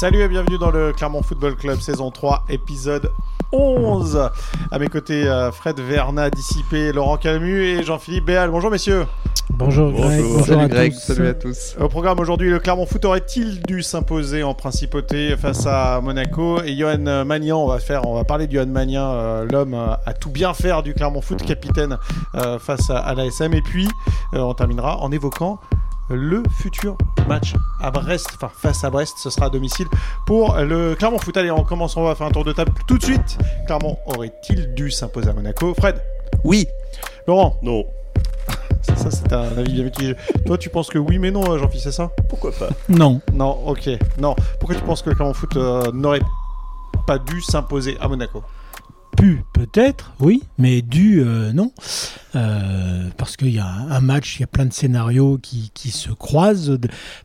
Salut et bienvenue dans le Clermont Football Club saison 3 épisode 11. À mes côtés euh, Fred Verna dissipé, Laurent Calmu et Jean-Philippe Béal. Bonjour messieurs. Bonjour Greg, bonjour, Salut à Greg, tous. salut à tous. Au programme aujourd'hui, le Clermont Foot aurait-il dû s'imposer en principauté face à Monaco et Johan Magnan, on va faire, on va parler de Johan Magnan, euh, l'homme euh, à tout bien faire du Clermont Foot, capitaine euh, face à, à l'ASM. Et puis, euh, on terminera en évoquant le futur match à Brest, enfin face à Brest, ce sera à domicile pour le Clermont Foot. Allez, on commence, on va faire un tour de table tout de suite. Clermont aurait-il dû s'imposer à Monaco Fred? Oui. Laurent? Non. Ça, ça, c'est un avis bien mitigé. Toi, tu penses que oui, mais non, Jean-Philippe, c'est ça? Pourquoi pas? Non, Non, ok. Non. Pourquoi tu penses que le Clermont Foot euh, n'aurait pas dû s'imposer à Monaco? Pu peut-être, oui, mais dû, euh, non. Euh, parce qu'il y a un match, il y a plein de scénarios qui, qui se croisent,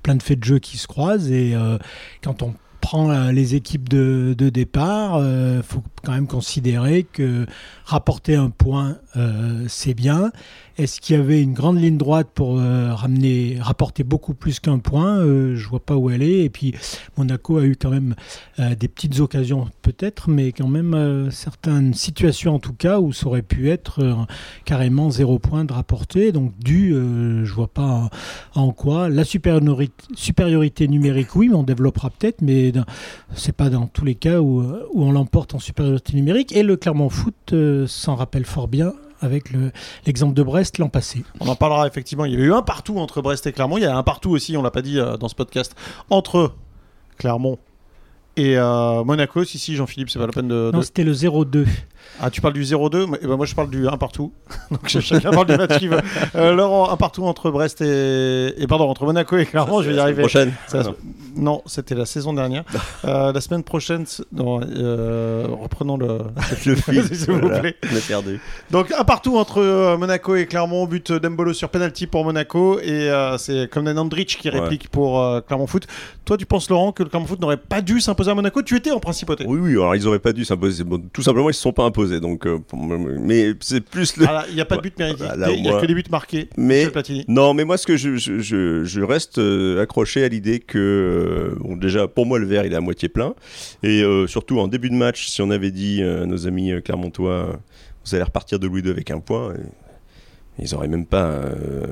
plein de faits de jeu qui se croisent, et euh, quand on prend euh, les équipes de, départ, il faut quand même considérer que rapporter un point, euh, c'est bien. Est-ce qu'il y avait une grande ligne droite pour euh, ramener, rapporter beaucoup plus qu'un point? Euh, Je vois pas où elle est. Et puis Monaco a eu quand même euh, des petites occasions peut-être, mais quand même euh, certaines situations en tout cas où ça aurait pu être euh, carrément zéro point de rapporté. Donc dû, euh, je vois pas en, quoi. La supériorité, numérique, oui, mais on développera peut-être, mais c'est pas dans tous les cas où, on l'emporte en supériorité numérique. Et le Clermont Foot euh, s'en rappelle fort bien avec le- l'exemple de Brest l'an passé. On en parlera effectivement. Il y avait eu un partout entre Brest et Clermont. Il y a un partout aussi, on l'a pas dit euh, dans ce podcast, entre Clermont et euh, Monaco. Si, si, Jean-Philippe, c'est pas la peine de. Non, de- c'était le 0-2. Ah, tu parles du 0-2 mais- eh ben, Moi, je parle du 1 partout. Donc, chacun parle du match qu'il veut. Euh, Laurent, un partout entre Brest et. et pardon, entre Monaco et Clermont, je vais y arriver. Prochaine. Ah, non. non, c'était la saison dernière. Euh, la semaine prochaine, non, euh, reprenons le. Le fil. S'il vous Voilà, plaît. On a perdu. Donc un partout entre euh, Monaco et Clermont, but d'Embolo sur penalty pour Monaco et euh, c'est Comnan Andrich qui Ouais. réplique pour euh, Clermont Foot. Toi tu penses Laurent que le Clermont Foot n'aurait pas dû s'imposer à Monaco Tu étais en principauté. Oui, oui, alors ils auraient pas dû s'imposer. Bon, tout simplement, ils se sont pas imposés. Donc, euh, mais c'est plus le. Ah Il n'y a pas de but mérité, il n'y a que des buts marqués. Mais- Platini. Non, mais moi, ce que je, je, je, je reste euh, accroché à l'idée que, euh, bon, déjà, pour moi, le verre, il est à moitié plein. Et euh, surtout, en début de match, si on avait dit à nos amis clermontois, vous allez repartir de Louis II avec un point, ils auraient même pas, euh,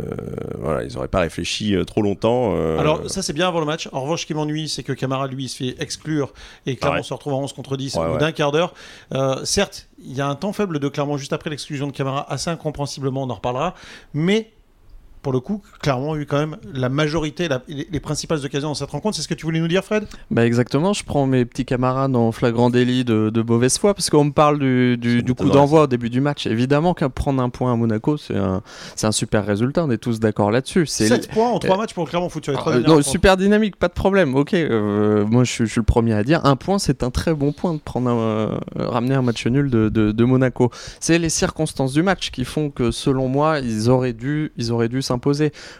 voilà, ils auraient pas réfléchi euh, trop longtemps. euh, Alors ça c'est bien avant le match. En revanche ce qui m'ennuie c'est que Camara lui il se fait exclure et Clermont Ah ouais. se retrouve à 11 contre 10 Ouais, au bout ouais. d'un quart d'heure. Certes il y a un temps faible de Clermont juste après l'exclusion de Camara assez incomprensiblement on en reparlera. Mais pour le coup, Clermont a eu quand même la majorité, la- les, les principales occasions dans cette rencontre. C'est ce que tu voulais nous dire, Fred? Bah exactement, je prends mes petits camarades en flagrant délit de, de mauvaise foi parce qu'on me parle du, du, Ça du coup d'envoi au début du match. Évidemment qu'à prendre un point à Monaco, c'est un, super résultat, on est tous d'accord là-dessus. C'est 7 points en 3 euh, matchs pour Clermont Foot Ah, 3 euh, non, super dynamique, pas de problème. Ok, euh, moi je, suis- je suis le premier à dire un point, c'est un très bon point de prendre un, euh, ramener un match nul de, de, de Monaco. C'est les circonstances du match qui font que, selon moi, ils auraient dû, ils auraient dû s'imposer.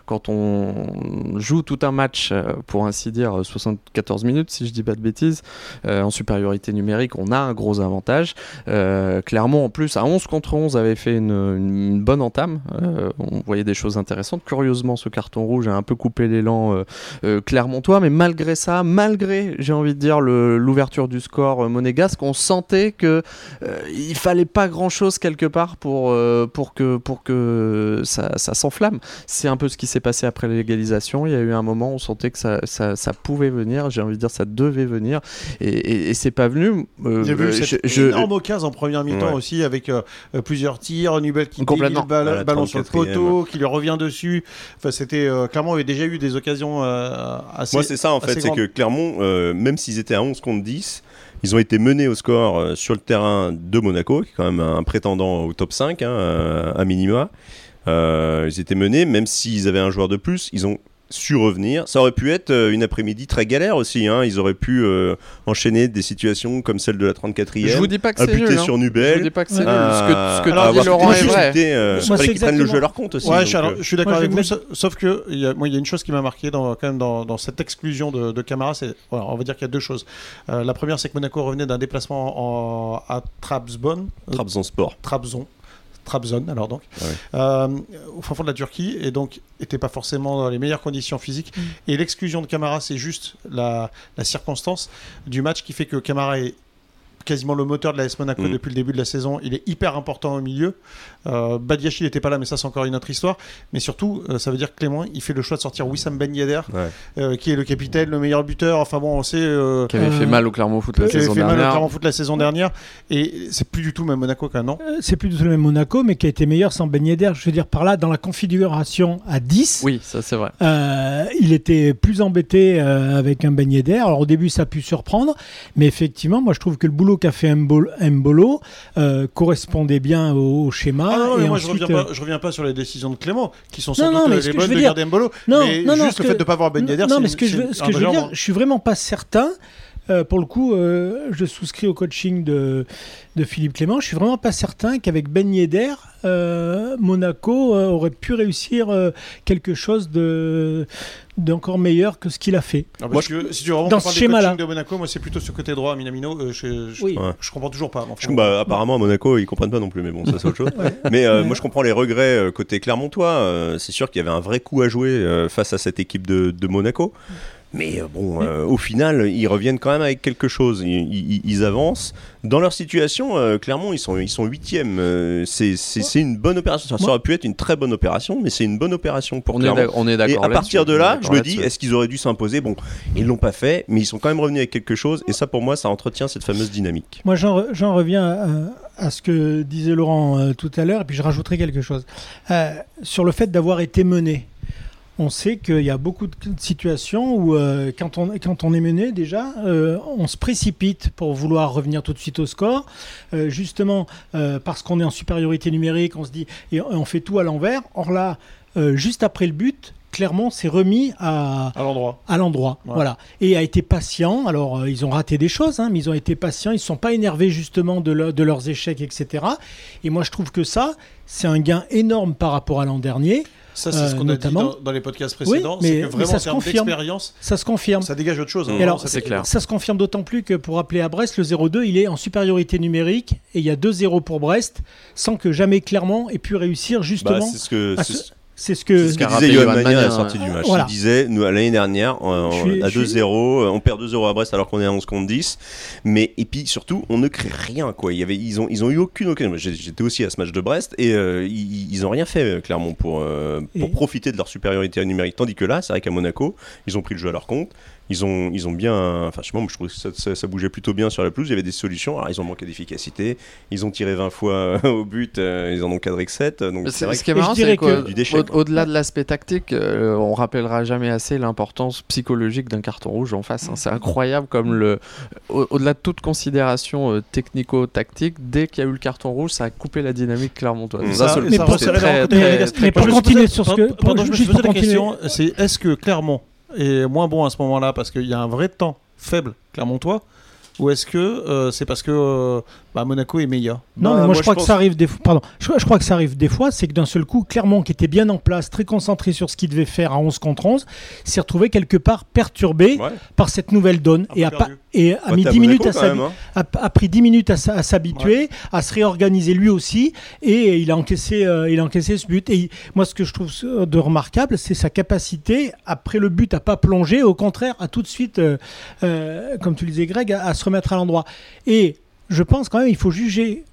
Quand on joue tout un match, euh, pour ainsi dire 74 minutes, si je dis pas de bêtises, euh, en supériorité numérique, on a un gros avantage. Euh, Clermont, en plus, à 11 contre 11, avait fait une, bonne entame. On voyait des choses intéressantes. Curieusement, ce carton rouge a un peu coupé l'élan clermontois, mais malgré ça, malgré, j'ai envie de dire, l'ouverture du score monégasque, on sentait que il fallait pas grand-chose quelque part pour, pour que, pour que ça s'enflamme. C'est un peu ce qui s'est passé après l'égalisation. Il y a eu un moment où on sentait que ça, ça, ça pouvait venir, j'ai envie de dire, ça devait venir, et, et, et c'est pas venu. Euh, Il y a eu je- cette je- énorme occasion en première mi-temps Ouais. aussi avec euh, euh, plusieurs tirs, Nubel qui Complètement. dévie le la ballon sur le 34e. poteau, qui lui revient dessus. Enfin, c'était euh, Clermont avait déjà eu des occasions euh, assez. Moi, c'est ça en fait, c'est que Clermont, euh, même s'ils étaient à 11 contre 10, ils ont été menés au score euh, sur le terrain de Monaco, qui est quand même un prétendant au top 5, hein, euh, à minima. Euh, ils étaient menés, même s'ils avaient un joueur de plus, ils ont su revenir. Ça aurait pu être euh, une après-midi très galère aussi. hein. Ils auraient pu euh, enchaîner des situations comme celle de la 34e. je vous dis pas que c'est nul. hein. sur Je vous Nubel. dis pas que c'est nul. Ce que, ce que Alors, dis, avoir Laurent, est vrai. possibilités, euh, Moi, qu'ils prennent le jeu à leur compte aussi. Ouais, donc, je, alors, je suis d'accord avec vous, sauf que il y a, moi, il y a une chose qui m'a marqué dans, quand même dans, dans cette exclusion de, de Camara, c'est, on va dire qu'il y a deux choses. Euh, la première, c'est que Monaco revenait d'un déplacement en, à Trabzon, euh, Trabzonspor. Trabzon, Trabzon, alors donc, Ah euh, au fond de la Turquie, et donc n'était pas forcément dans les meilleures conditions physiques. Et l'exclusion de Camara, c'est juste la, la circonstance du match qui fait que Camara est quasiment le moteur de la S Monaco Mm. depuis le début de la saison. Il est hyper important au milieu. Euh, n'était pas là, mais ça c'est encore une autre histoire. Mais surtout, euh, ça veut dire que Clément, il fait le choix de sortir Wissam Ben Yedder, Ouais. euh, qui est le capitaine, le meilleur buteur. Enfin bon, on sait. euh, Qui avait Euh, fait mal au Clermont Foot la qui avait saison fait mal au dernière. Clermont Foot la saison dernière. Et c'est plus du tout même Monaco qu'un an. C'est plus du tout le même Monaco, mais qui a été meilleur sans Ben Yedder. Je veux dire, par là, dans la configuration à 10, Oui, ça c'est vrai. Euh, il était plus embêté euh, avec un beignet d'air. Alors au début, ça a pu surprendre, mais effectivement, moi je trouve que le boulot qu'a fait Mbolo, Mbolo, euh, correspondait bien au, au schéma. Ah non, mais et moi ensuite, je reviens, euh, pas, je reviens pas sur les décisions de Clément, qui sont sans Non, non, doute euh, ce les bonnes de dire- garder Mbolo. Non, mais non, non, juste le que- fait de ne pas avoir Ben Yedder, non, c'est mais ce que je veux, ce un que je veux danger en dire, je suis vraiment pas certain. Euh, pour le coup, euh, je souscris au coaching de, de Philippe Clément. Je suis vraiment pas certain qu'avec Ben Yedder, euh, Monaco euh, aurait pu réussir euh, quelque chose de d'encore meilleur que ce qu'il a fait. Ah, Moi, parce que si tu dans ce schéma-là. de Monaco, moi c'est plutôt sur côté droit, Minamino. euh, je, je, Oui. Ouais. je comprends toujours pas. Enfin, Je- bah, apparemment à Monaco ils comprennent pas non plus mais bon ça c'est autre chose. Mais euh, Ouais. moi je comprends les regrets côté Clermontois. euh, c'est sûr qu'il y avait un vrai coup à jouer euh, face à cette équipe de, de Monaco. Mais euh, bon, euh, au final, ils reviennent quand même avec quelque chose. Ils, ils- ils avancent. Dans leur situation, euh, Clermont, ils sont, ils sont huitièmes. Euh, c'est c'est- c'est une bonne opération. Ça, ça aurait pu être une très bonne opération, mais c'est une bonne opération pour On est Clermont. on est Et d'accord à partir de là, je me dis, est-ce qu'ils auraient dû s'imposer? Bon, ils l'ont pas fait, mais ils sont quand même revenus avec quelque chose. Et ça, pour moi, ça entretient cette fameuse dynamique. Moi, j'en re- j'en reviens à, à ce que disait Laurent euh, tout à l'heure, et puis je rajouterai quelque chose. Euh, sur le fait d'avoir été mené. On sait qu'il y a beaucoup de situations où, euh, quand, on, quand on est mené, déjà, euh, on se précipite pour vouloir revenir tout de suite au score. Euh, justement, parce qu'on est en supériorité numérique, on se dit, et on fait tout à l'envers. Or là, juste après le but, Clermont s'est remis à, à l'endroit. à l'endroit. Ouais. Voilà. Et a été patient. Alors, euh, ils ont raté des choses, hein, mais ils ont été patients. Ils ne sont pas énervés justement de leurs échecs, etc. Et moi, je trouve que ça, c'est un gain énorme par rapport à l'an dernier. Ça, c'est Euh, ce qu'on a dit notamment- dans, dans les podcasts précédents. mais- c'est que mais vraiment, ça en se termes confirme. d'expérience, Ça se confirme. ça dégage autre chose. hein, alors, c'est clair. Ça se confirme d'autant plus que pour rappeler à Brest, le 0-2, il est en supériorité numérique et il y a 2-0 pour Brest, sans que jamais Clermont ait pu réussir Bah, justement. c'est ce que, à c'est ce que. ce disait Johan Magnin à la sortie du match. Voilà. Il disait, nous, l'année dernière, on- à je suis- 2-0, on perd 2-0 à Brest alors qu'on est à 11 contre 10. Mais, et puis surtout, on ne crée rien. Quoi. Il y avait, ils, ont, ils ont eu aucune occasion. J'étais aussi à ce match de Brest et euh, ils, ils ont rien fait, euh, Clermont, pour, euh, pour Et- profiter de leur supériorité numérique. Tandis que là, c'est vrai qu'à Monaco, ils ont pris le jeu à leur compte. Ils ont, ils ont bien. Enfin, je sais pas, moi, je trouve que ça, ça- ça bougeait plutôt bien sur la pelouse. Il y avait des solutions. Alors, ils ont manqué d'efficacité. Ils ont tiré 20 fois au but. euh, ils en ont cadré que 7. Donc, c'est vrai ce qui est marrant, dirais c'est que- que Du déchet, quoi. au-delà de l'aspect tactique, euh, on rappellera jamais assez l'importance psychologique d'un carton rouge en face. hein. C'est incroyable comme le, au- au-delà de toute considération euh, technico-tactique, dès qu'il y a eu le carton rouge, ça a coupé la dynamique clermontoise. Mm. Ça, mais pour continuer sur ce que- je me posais la question, c'est est-ce que Clermont est moins bon à ce moment-là parce qu'il y a un vrai temps faible Clermontois ou est-ce que euh, c'est parce que euh, bah, Monaco est meilleur Non, Bah, mais moi, je crois pense- que ça arrive des fois. Pardon, je, je crois que ça arrive des fois, c'est que d'un seul coup, Clermont, qui était bien en place, très concentré sur ce qu'il devait faire à 11 contre 11, s'est retrouvé quelque part perturbé Ouais. par cette nouvelle donne et a, pas, perdu. et a mis t'as 10 minutes Monaco à même, hein. a, a pris 10 minutes à, s'habituer, à se réorganiser lui aussi, et il a encaissé, euh, il a encaissé ce but. Et il- moi, ce que je trouve euh, de remarquable, c'est sa capacité, après le but, à pas plonger, au contraire, à tout de suite, euh, euh, comme tu le disais, Greg, à, à se remettre à l'endroit. Et je pense quand même, il faut juger.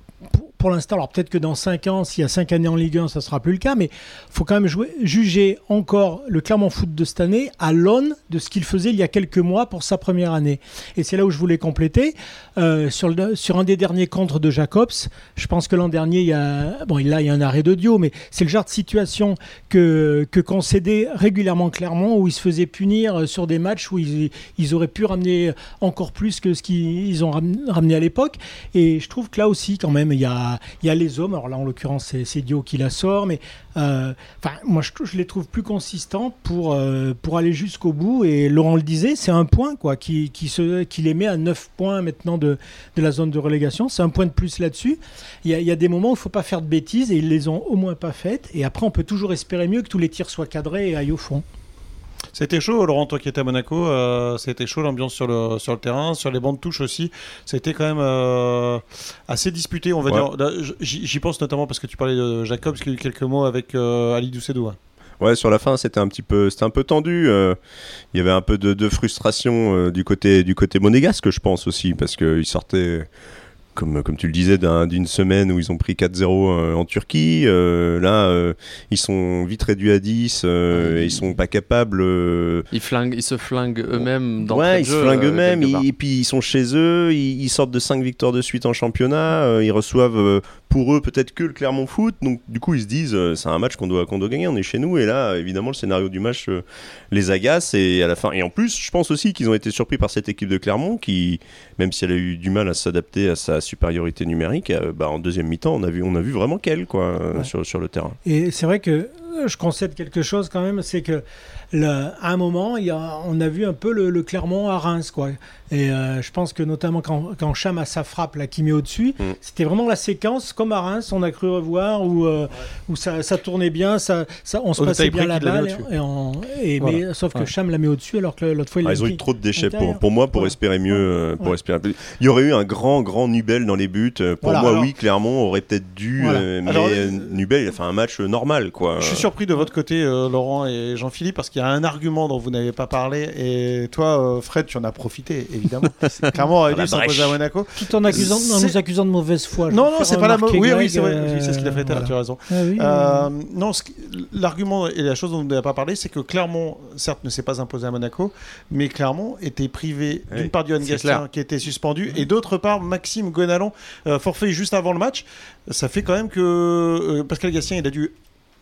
Pour, l'instant, alors peut-être que dans 5 ans, s'il y a 5 années en Ligue 1, ça sera plus le cas, mais il faut quand même juger encore le Clermont Foot de cette année à l'aune de ce qu'il faisait il y a quelques mois pour sa première année. Et c'est là où je voulais compléter. Euh, sur, un des derniers contres de Jacobs, je pense que l'an dernier, il y a, bon, il y a un arrêt de Dio, mais c'est le genre de situation que, que concédait régulièrement Clermont, où ils se faisaient punir sur des matchs où ils, ils auraient pu ramener encore plus que ce qu'ils ont ram- ramené à l'époque. Et je trouve que là aussi, quand même, il y a, il y a les hommes. Alors là, en l'occurrence, c'est- Dio qui la sort, mais euh, moi, je, les trouve plus consistants pour, euh, pour aller jusqu'au bout. Et Laurent le disait, c'est un point quoi, qui, qui, les met à 9 points maintenant de, de la zone de relégation. C'est un point de plus là-dessus. Il y, a, des moments où il ne faut pas faire de bêtises et ils les ont au moins pas faites. Et après, on peut toujours espérer mieux que tous les tirs soient cadrés et aillent au fond. C'était chaud, Laurent, toi qui étais à Monaco, euh, c'était chaud l'ambiance sur le, sur le terrain, sur les bancs de touche aussi. C'était quand même euh, assez disputé, on va Ouais. dire. J'y pense notamment parce que tu parlais de Jacob, parce qu'il y a eu quelques mots avec euh, Ali Doucedou. hein. Ouais, sur la fin, c'était un petit peu, c'était un peu tendu. euh, Il y avait un peu de, de frustration euh, du côté du côté monégasque, je pense aussi, parce qu'ils sortaient, comme comme tu le disais, d'un- d'une semaine où ils ont pris 4-0 euh, en Turquie. Euh, là, euh, ils sont vite réduits à 10 euh, et ils sont pas capables. Ils, flinguent, ils se flinguent eux-mêmes dans Ouais, ils se jeu, flinguent eux-mêmes, et puis ils sont chez eux, ils, ils sortent de 5 victoires de suite en championnat, ils reçoivent pour eux peut-être que le Clermont Foot, donc du coup ils se disent c'est un match qu'on doit, qu'on doit gagner, on est chez nous, et là évidemment le scénario du match les agace, et à la fin, et en plus je pense aussi qu'ils ont été surpris par cette équipe de Clermont qui, même si elle a eu du mal à s'adapter à sa supériorité numérique, euh, bah, en deuxième mi-temps on a vu, on a vu vraiment qu'elle quoi, Ouais. sur, sur le terrain. Et c'est vrai que je concède quelque chose quand même, c'est que le- à un moment, il y a, on a vu un peu le, le Clermont à Reims, quoi. Et euh, je pense que notamment quand, quand Cham a sa frappe là qui met au-dessus, Mm. c'était vraiment la séquence comme à Reims, on a cru revoir où, euh, où ça, ça tournait bien, ça, ça, on se Au passait bien près la balle. au-dessus. Et, on- et- Voilà. mais, sauf que Ouais. Cham la met au-dessus alors que l'autre fois il Ah, ils ont eu trop de déchets pour, moi pour Ouais. espérer mieux. Ouais. euh, Pour espérer... Il y aurait eu un grand, grand Nubel dans les buts. Euh, Pour Voilà, moi, alors- oui, Clermont aurait peut-être dû. Voilà. euh, mais Alors, euh, euh, Nubel, il a fait un match euh, normal. Quoi. Je suis surpris de votre côté, euh, Laurent et Jean-Philippe, parce qu'il y a un argument dont vous n'avez pas parlé, et toi, euh, Fred, tu en as profité, évidemment. Clairement, on aurait dû s'imposer à Monaco. Tout en, accusant, en nous accusant de mauvaise foi. Non, non, c'est pas la mo- Oui, oui, c'est vrai, oui, c'est ce qu'il a fait euh, tout à l'heure, tu as raison. Ah oui, Euh, non, l'argument et la chose dont vous n'avez pas parlé, c'est que Clermont, certes, ne s'est pas imposé à Monaco, mais Clermont était privé Oui, d'une part Johan c'est Gastien qui était suspendu et d'autre part Maxime Gonalon, euh, forfait juste avant le match. Ça fait quand même que euh, Pascal Gastien, il a dû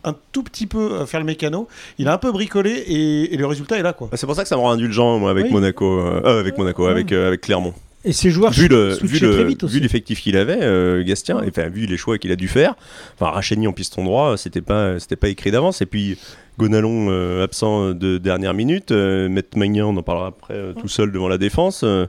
un tout petit peu euh, faire le mécano. Il a un peu bricolé et, et le résultat est là, quoi. Bah, C'est pour ça que ça me rend indulgent, moi, avec Oui. Monaco. euh, euh, avec Monaco, Ouais. avec, euh, avec Clermont. Et ces joueurs Vu le- vu le- très vite aussi. vu l'effectif qu'il avait, euh, Gastien, Ouais. et, enfin, vu les choix qu'il a dû faire, enfin, Racheni en piston droit, c'était pas, c'était pas écrit d'avance. Et puis, Gonalon euh, absent de dernière minute, euh, Maître Magnan, on en parlera après, euh, tout seul devant la défense. euh,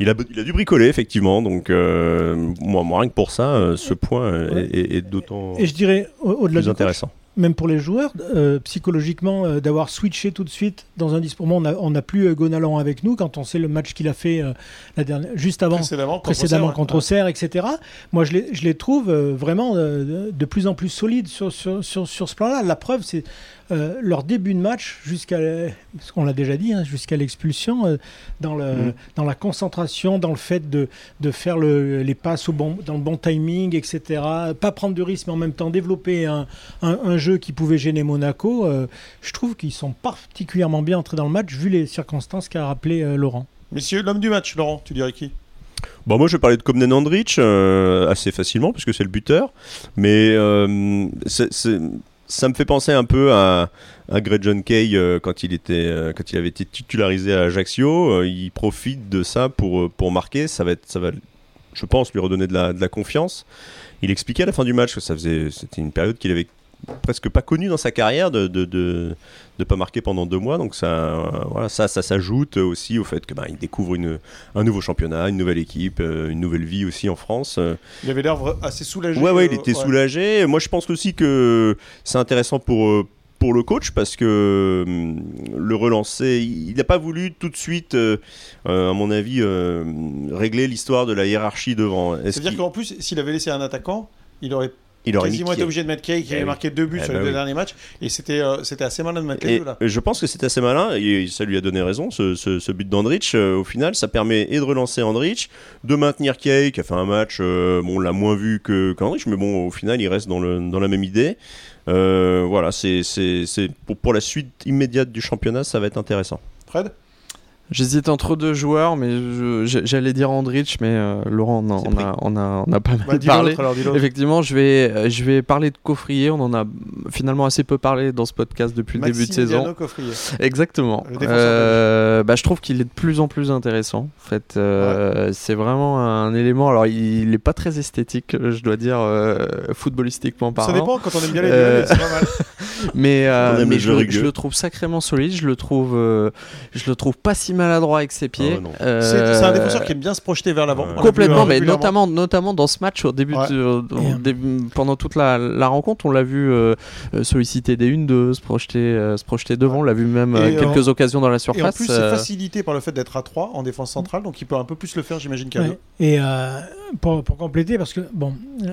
il, a, il a dû bricoler, effectivement. Donc, euh, moi, moi, rien que pour ça, euh, ce point Ouais. est, est- est d'autant Et je dirais, au- au-delà plus du coach, intéressant. Même pour les joueurs, euh, psychologiquement, euh, d'avoir switché tout de suite dans un discours. Pour moi, on n'a plus euh, Gonalon avec nous quand on sait le match qu'il a fait euh, la dernière, juste avant. Précédemment, contre Auxerre, ouais. Etc. Moi, je les, je les trouve vraiment de, de plus en plus solides sur, sur, sur, sur ce plan-là. La preuve, c'est euh, leur début de match, jusqu'à, ce qu'on l'a déjà dit, hein, jusqu'à l'expulsion, euh, dans, le, Mhm. dans la concentration, dans le fait de, de faire le- les passes au bon, dans le bon timing, etc. Pas prendre de risques, mais en même temps développer un, un- un jeu qui pouvait gêner Monaco. euh, je trouve qu'ils sont particulièrement bien entrés dans le match, vu les circonstances qu'a rappelé euh, Laurent. Messieurs, l'homme du match, Laurent, tu dirais qui? Bon, moi, je vais parler de Komnen Andrich euh, assez facilement, puisque c'est le buteur. Mais euh, c'est- c'est- ça me fait penser un peu à, à Greg John Kay euh, quand, il était, euh, quand il avait été titularisé à Ajaccio. Euh, il profite de ça pour, pour marquer. Ça va, être, ça va, je pense, lui redonner de la, de la confiance. Il expliquait à la fin du match que c'était une période qu'il avait presque pas connue dans sa carrière de de, de, de pas marquer pendant deux mois. Donc ça, euh, voilà, ça, ça s'ajoute aussi au fait que bah, il découvre une, un nouveau championnat, une nouvelle équipe, euh, une nouvelle vie aussi en France. Il avait l'air assez soulagé. Ouais, ouais, il euh, était soulagé. Moi, je pense aussi que c'est intéressant pour, pour le coach parce que hum, le relancer, il n'a pas voulu tout de suite, euh, à mon avis, euh, régler l'histoire de la hiérarchie devant. C'est-à-dire qu'en plus, s'il avait laissé un attaquant, il aurait il aurait quasiment été obligé de mettre Kay qui Eh avait oui. marqué deux buts Eh sur bah les deux oui. derniers matchs. Et c'était euh, c'était assez malin de mettre les Et deux là. je pense que c'est assez malin et ça lui a donné raison ce, ce- ce but d'Andrich. euh, au final, ça permet et de relancer Andrich, de maintenir Kay qui a fait un match, euh, bon, on l'a moins vu que qu'Andrich, mais bon, au final, il reste dans, le, dans la même idée. Euh, voilà, c'est c'est- c'est- pour, pour la suite immédiate du championnat, ça va être intéressant. Fred? J'hésite entre deux joueurs, mais j'allais dire Andrich, mais euh, Laurent, on, a- on a, on, a, on a pas mal bah, parlé. alors. Effectivement, je vais, je vais parler de Coffrier. On en a finalement assez peu parlé dans ce podcast depuis le début de saison. Coffrier. Exactement. Le Euh, bah, je trouve qu'il est de plus en plus intéressant. En fait, Euh, c'est vraiment un élément. Alors, il n'est pas très esthétique, je dois dire, euh, footballistiquement Ça parlant. dépend quand on aime bien les Euh, duels, c'est pas mal. mais, euh, mais le je, le- je le trouve sacrément solide. Je le trouve, euh, je le trouve pas si maladroit avec ses pieds. Ah ouais. Euh, C'est un défenseur qui aime bien se projeter vers l'avant. Complètement, euh, mais notamment, notamment dans ce match au début, Ouais. de- au- Et, euh, début- pendant toute la, la rencontre, on l'a vu euh, euh, solliciter des 1-2, se projeter, euh, se projeter devant. On l'a vu même euh, Et, quelques occasions dans la Et en surface. plus, c'est euh, facilité par le fait d'être à 3 en défense centrale, donc il peut un peu plus le faire, j'imagine, qu'à Ouais. deux. Et euh, pour, pour compléter, parce que, bon, euh,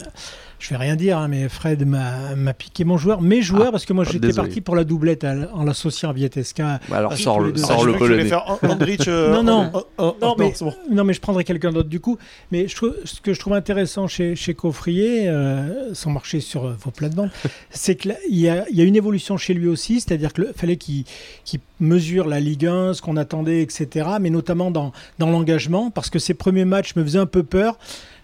je vais rien dire, hein, mais Fred m'a piqué mon joueur, mes joueurs, Ah, parce que moi ah, j'étais parti pour la doublette à en l'associant à Vietesca. bah alors, sors le, sors Ah, le polonais. faire An- Andrich. euh, Non, non. oh, oh, Non, oh, mais, c'est bon. non, mais je prendrai quelqu'un d'autre du coup. Mais je trouve, ce que je trouve intéressant chez, chez Coffrier, euh, sans marcher sur euh, vos plates-bandes, c'est qu'il y a, il y a une évolution chez lui aussi, c'est-à-dire qu'il fallait qu'il qu'il mesure la Ligue 1, ce qu'on attendait, etc., mais notamment dans, dans l'engagement, parce que ses premiers matchs me faisaient un peu peur.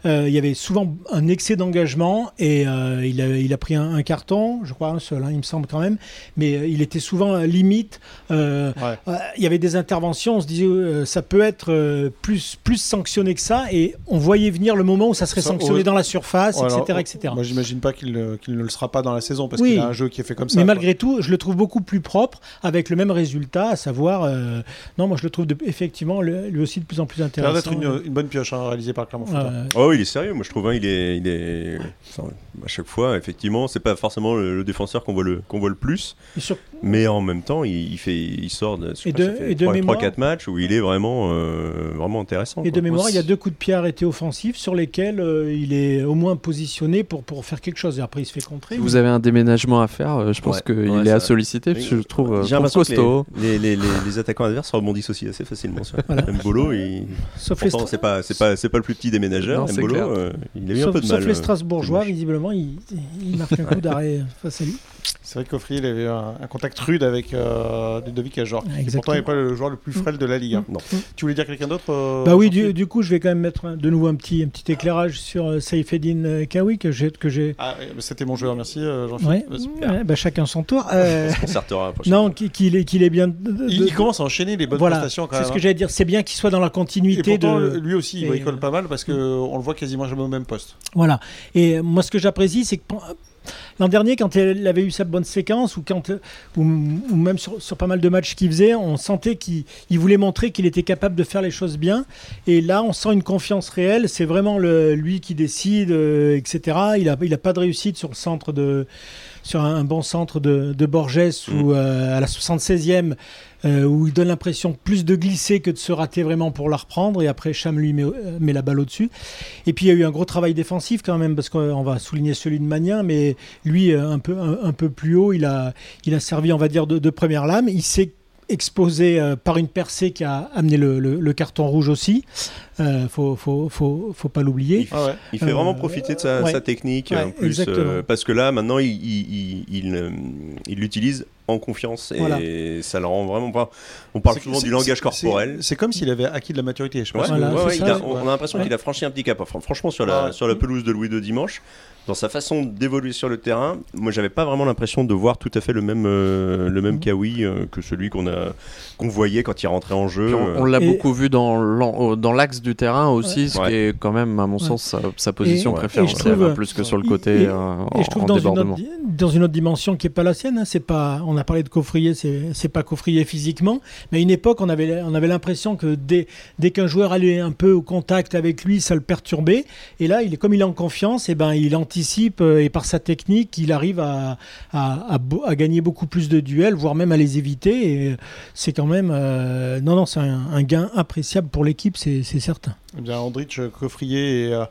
Euh, il y avait souvent un excès d'engagement et euh, il, a, il a pris un, un carton, je crois un seul, hein, il me semble quand même, mais euh, il était souvent limite. Euh, Ouais. euh, il y avait des interventions, on se disait euh, ça peut être euh, plus, plus sanctionné que ça, et on voyait venir le moment où ça serait Ça, sanctionné ouais. dans la surface, Alors, etc. etc. Moi, j'imagine pas qu'il ne, qu'il ne le sera pas dans la saison parce Oui. qu'il a un jeu qui est fait comme ça. Mais quoi. malgré tout, je le trouve beaucoup plus propre, avec le même résultat, à savoir, euh, non, moi je le trouve de- effectivement lui aussi de plus en plus Ça a l'air intéressant. d'être une, une bonne pioche hein, réalisée par Clermont Foot. hein. Euh, Oh, il est sérieux, moi je trouve. hein, il est, il est... à chaque fois, effectivement, c'est pas forcément le, défenseur qu'on voit le, qu'on voit le plus, mais en même temps, il, il fait, il sort de, Et de- ça fait et de trois- mémoire- 3-4 matchs où il est vraiment, euh, vraiment intéressant. Et quoi. de mémoire, il y a deux coups de pied arrêtés offensifs sur lesquels euh, il est au moins positionné pour, pour faire quelque chose. Et après, il se fait contrer. Si vous avez un déménagement à faire, euh, je pense Ouais, qu'il ouais, est à solliciter. parce que je trouve euh, J'ai costaud. les, les, les, les- les attaquants adverses rebondissent aussi assez facilement. Voilà. Mbolo, il... Sauf les, pourtant, c'est pas, c'est pas, c'est pas le plus petit. Non, c'est Mbolo, euh, il a eu un sauf- peu de sauf mal. les euh, Strasbourgeois, visiblement, il, il marque un coup d'arrêt face à lui. C'est vrai qu'Offrier, il avait eu un, un contact rude avec euh, Ludovic Ajor, qui Exactement. pourtant n'est pas le joueur le plus frêle de la Ligue. hein. Non. Tu voulais dire quelqu'un d'autre euh, Bah oui, du, du coup, je vais quand même mettre un- de nouveau un petit, un petit éclairage sur euh, Saifeddine euh, Kawi que j'ai. Que j'ai... Ah, ouais, bah, c'était mon joueur, merci euh, Ouais, Jean-Philippe. Bah, ouais, bah, chacun son tour. Euh, On se concertera la prochaine non, qu'il qu'il est, qu'il est bien. de- de- Il, il commence à enchaîner les bonnes voilà, prestations quand c'est même. ce que hein. j'allais dire. C'est bien qu'il soit dans la Et continuité pourtant, de. lui aussi, il et- bricole pas mal parce qu'on le voit quasiment jamais au même poste. Voilà. Et moi, ce que j'apprécie, c'est que l'an dernier, quand il avait eu sa bonne séquence, ou, quand, ou, ou même sur, sur pas mal de matchs qu'il faisait, on sentait qu'il il voulait montrer qu'il était capable de faire les choses bien. Et là, on sent une confiance réelle. C'est vraiment le, lui qui décide, euh, etc. Il n'a il a pas de réussite sur le centre de sur un, un bon centre de, de Borges Mm. ou euh, à la 76e euh, où il donne l'impression plus de glisser que de se rater vraiment pour la reprendre et après Cham lui met, euh, met la balle au-dessus et puis il y a eu un gros travail défensif quand même parce qu'on va souligner celui de Magnin mais lui euh, un peu, un, un peu plus haut il a, il a servi on va dire de, de première lame il s'est exposé euh, par une percée qui a amené le, le- le carton rouge aussi euh, faut, faut, faut, faut pas l'oublier Ah ouais. Il fait Euh, vraiment profiter de sa, ouais. sa technique Ouais, en plus, exactement. parce que là maintenant il l'utilise en confiance et Voilà. ça le rend vraiment pas. On parle souvent du langage corporel. C'est comme s'il avait acquis de la maturité. Je pense Ouais, que- Voilà, ouais, c'est ouais, ça, il a- ouais. on, on a l'impression Ouais. qu'il a franchi un petit cap. Enfin, franchement, sur la, Ouais. sur la pelouse de Louis II dimanche, dans sa façon d'évoluer sur le terrain, moi, j'avais pas vraiment l'impression de voir tout à fait le même, euh, le même Mhm. Kawi euh, que celui qu'on a, qu'on voyait quand il rentrait en jeu. Puis on, euh. on l'a Et- beaucoup vu dans l'an- dans l'axe du terrain aussi, ce Ouais. qui est quand même, à mon Ouais. sens, sa, sa position Et- préférée, trouve- plus que sur le côté et- euh, en, Et je trouve en dans une, débordement. autre, dans une autre dimension qui n'est pas la sienne. hein, c'est pas, on a parlé de coffrier, c'est c'est pas coffrier physiquement, mais à une époque, on avait, on avait l'impression que dès, dès qu'un joueur allait un peu au contact avec lui, ça le perturbait. Et là, il est comme il est en confiance, et ben il anticipe euh, et par sa technique, il arrive à, gagner beaucoup plus de duels, voire même à les éviter. C'est quand même, euh, non, non, un, gain appréciable pour l'équipe, c'est certain. Eh Andrich, Coffrier et, euh,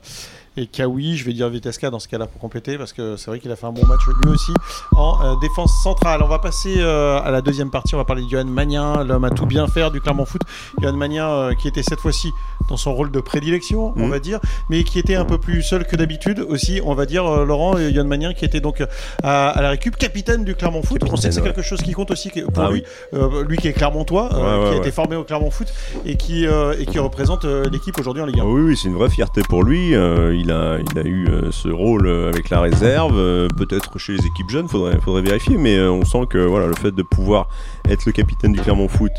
et Kawi, je vais dire Vitesca dans ce cas-là pour compléter, parce que c'est vrai qu'il a fait un bon match lui aussi en euh, défense centrale. On va passer euh, à la deuxième partie, on va parler de Johan Magnin, l'homme à tout bien faire du Clermont Foot. Johan Magnin euh, qui était cette fois-ci dans son rôle de prédilection, on Mhm. va dire, mais qui était un peu plus seul que d'habitude aussi, on va dire, Laurent, et Johan Magnin qui était donc à, à la récup, capitaine du Clermont Foot. on sait que c'est ouais. quelque chose qui compte aussi pour Ah lui, lui qui est Clermontois, Ouais, ouais, qui a été formé au Clermont Foot et qui, et qui représente l'équipe aujourd'hui en Ligue 1. Ah oui, oui, c'est une vraie fierté pour lui. Il, a, il a eu euh, ce rôle euh, avec la réserve, euh, peut-être chez les équipes jeunes, faudrait, faudrait vérifier, mais on sent que voilà, le fait de pouvoir être le capitaine du Clermont Foot